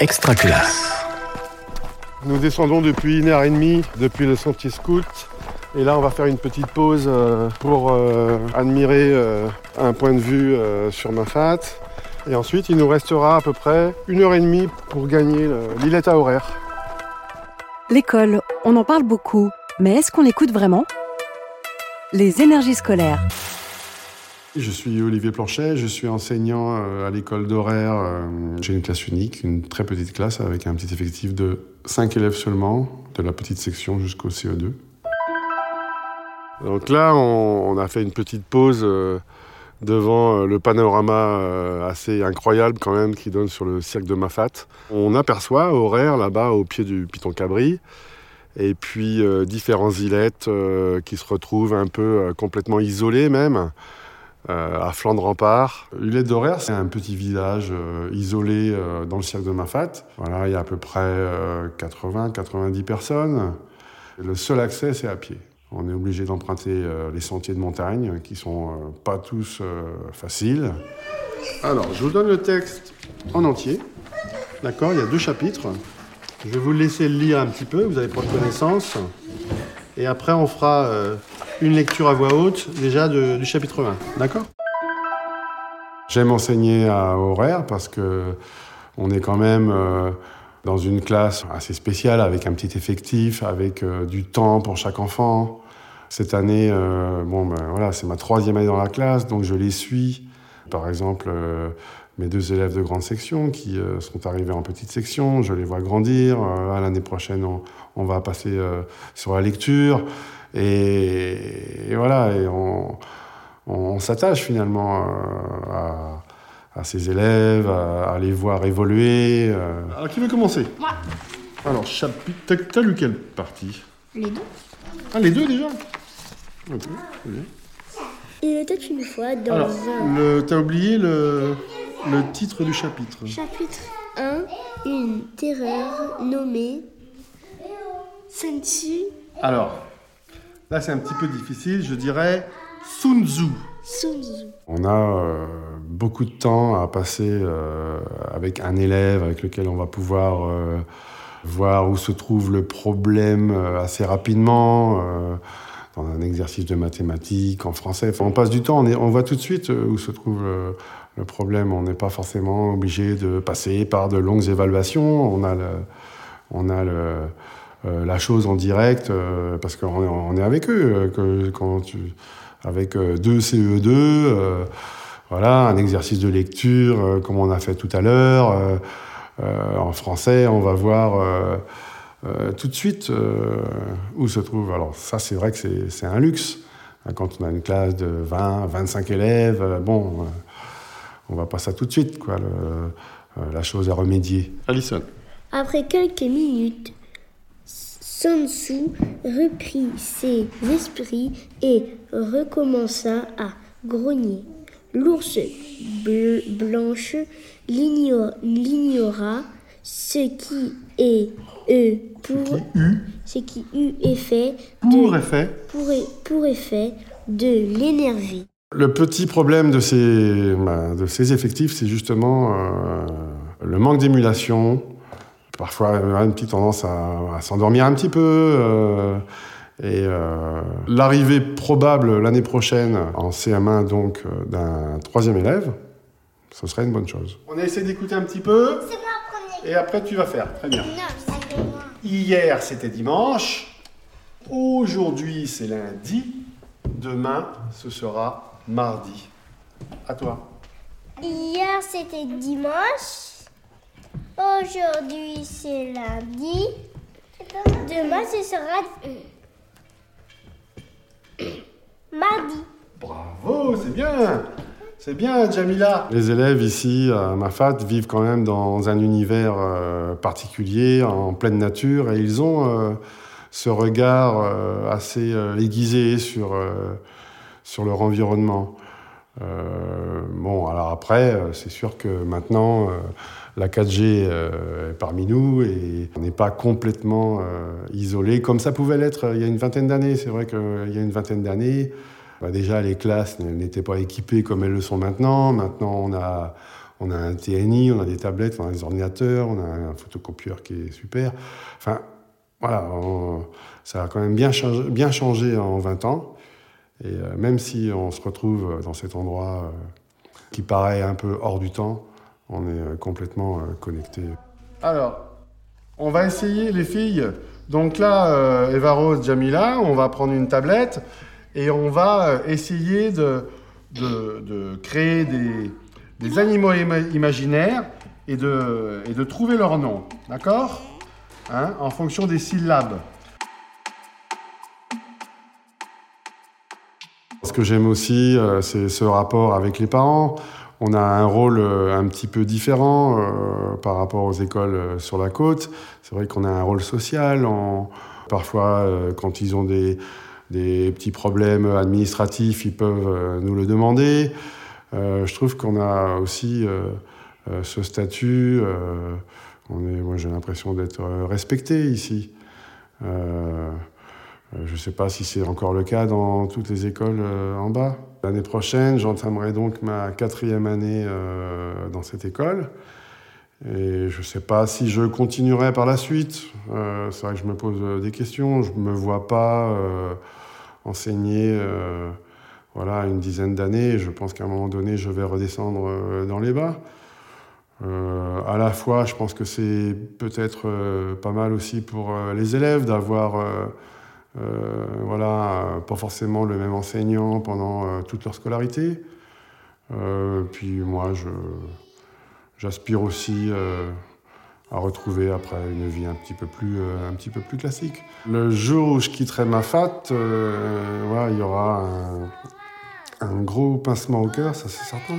extra classe. Nous descendons depuis une heure et demie, depuis le sentier scout. Et là, on va faire une petite pause euh, pour euh, admirer euh, un point de vue sur Mafat. Et ensuite, il nous restera à peu près une heure et demie pour gagner l'îlette à horaire. L'école, on en parle beaucoup, mais est-ce qu'on l'écoute vraiment? Les énergies scolaires. Je suis Olivier Planchet, je suis enseignant à l'école d'horaire. J'ai une classe unique, une très petite classe avec un petit effectif de 5 élèves seulement, de la petite section jusqu'au CE2. Donc là, on, a fait une petite pause euh, devant euh, le panorama euh, assez incroyable quand même qui donne sur le cirque de Mafat. On aperçoit horaire là-bas au pied du Piton Cabri et puis différents îlettes qui se retrouvent un peu complètement isolées même. À flanc de rempart. L'îlette d'Horaire, c'est un petit village isolé dans le cirque de Mafat. Voilà, il y a à peu près 80-90 personnes. Le seul accès, c'est à pied. On est obligé d'emprunter euh, les sentiers de montagne qui sont euh, pas tous euh, faciles. Alors, je vous donne le texte en entier. D'accord Il y a deux chapitres. Je vais vous laisser le lire un petit peu, vous allez prendre connaissance. Et après, on fera une lecture à voix haute déjà du chapitre 1. D'accord? J'aime enseigner à horaire parce que on est quand même dans une classe assez spéciale avec un petit effectif, avec du temps pour chaque enfant. Cette année, euh, bon, ben, voilà, c'est ma troisième année dans la classe, donc je les suis. Par exemple, euh, mes deux élèves de grande section qui euh, sont arrivés en petite section, je les vois grandir. L'année prochaine, on, va passer sur la lecture. Et, voilà, et on, s'attache finalement à, ces élèves, à, les voir évoluer. Alors, qui veut commencer? Moi. Alors, chapitre. T'as lu quelle partie? Les deux. Ah, les deux déjà? Il était une fois dans Alors, un... T'as oublié le, le titre du chapitre? Chapitre 1, une terreur nommée Sun Tzu. Alors, là c'est un petit peu difficile, je dirais Sun Tzu. Sun Tzu. On a euh, beaucoup de temps à passer euh, avec un élève avec lequel on va pouvoir euh, voir où se trouve le problème assez rapidement dans un exercice de mathématiques, en français. on passe du temps, on, on voit tout de suite où se trouve le, problème. On n'est pas forcément obligé de passer par de longues évaluations. On a, le, on a le, euh, la chose en direct euh, parce qu'on est, on est avec eux. Que, quand tu, avec deux CE2, voilà, un exercice de lecture comme on a fait tout à l'heure. en français, on va voir euh, tout de suite euh, où se trouve. Alors ça, c'est vrai que c'est un luxe. Hein, quand on a une classe de 20, 25 élèves, euh, bon, on va pas ça tout de suite, quoi, la chose à remédier. Alison. Après quelques minutes, Sun Tzu reprit ses esprits et recommença à grogner. L'ours blanche l'ignora, ce qui est E pour ce qui eut effet pour effet pour, pour effet de l'énergie. Le petit problème de ces, bah, de ces effectifs, c'est justement euh, le manque d'émulation. Parfois, a une petite tendance à, s'endormir un petit peu. Euh, et euh, l'arrivée probable l'année prochaine en CM1 donc d'un troisième élève, ce serait une bonne chose. On a essayé d'écouter un petit peu. C'est et après, tu vas faire. Très bien. Hier, c'était dimanche. Aujourd'hui, c'est lundi. Demain, ce sera mardi. À toi. Hier, c'était dimanche. Aujourd'hui, c'est lundi. Demain, ce sera mardi. Bravo, c'est bien. C'est bien, Jamila. Les élèves ici à Mafat vivent quand même dans un univers euh, particulier, en pleine nature, et ils ont euh, ce regard euh, assez aiguisé sur, sur leur environnement. bon, alors après, c'est sûr que maintenant, la 4G est parmi nous et on n'est pas complètement isolé comme ça pouvait l'être il y a une vingtaine d'années. C'est vrai qu'il y a une vingtaine d'années, bah, déjà, les classes n'étaient pas équipées comme elles le sont maintenant. Maintenant, on a, on a un TNI, on a des tablettes, on a des ordinateurs, on a un photocopieur qui est super. Enfin, voilà, ça a quand même bien changé, en 20 ans. Et euh, même si on se retrouve dans cet endroit euh, qui paraît un peu hors du temps, on est euh, complètement connecté. Alors, on va essayer, les filles. Donc là, Eva Rose, Jamila, on va prendre une tablette et on va essayer de, de, créer des, des animaux imaginaires et de, et de trouver leur nom. D'accord? Hein, En fonction des syllabes. Ce que j'aime aussi, euh, c'est ce rapport avec les parents. On a un rôle euh, un petit peu différent euh, par rapport aux écoles sur la côte. C'est vrai qu'on a un rôle social. Parfois, quand ils ont des, petits problèmes administratifs, ils peuvent nous le demander. je trouve qu'on a aussi ce statut. moi, j'ai l'impression d'être respecté ici. Euh, je ne sais pas si c'est encore le cas dans toutes les écoles euh, en bas. L'année prochaine, j'entamerai donc ma quatrième année euh, dans cette école. Et je ne sais pas si je continuerai par la suite. c'est vrai que je me pose des questions. Je ne me vois pas enseigner voilà, une dizaine d'années. Je pense qu'à un moment donné, je vais redescendre dans les bas. à la fois, je pense que c'est peut-être pas mal aussi pour les élèves d'avoir euh, voilà, pas forcément le même enseignant pendant euh, toute leur scolarité. Euh, puis moi, j'aspire aussi à retrouver après une vie un petit peu plus, un petit peu plus classique. Le jour où je quitterai ma fat, il y aura un, un, gros pincement au cœur, ça c'est certain.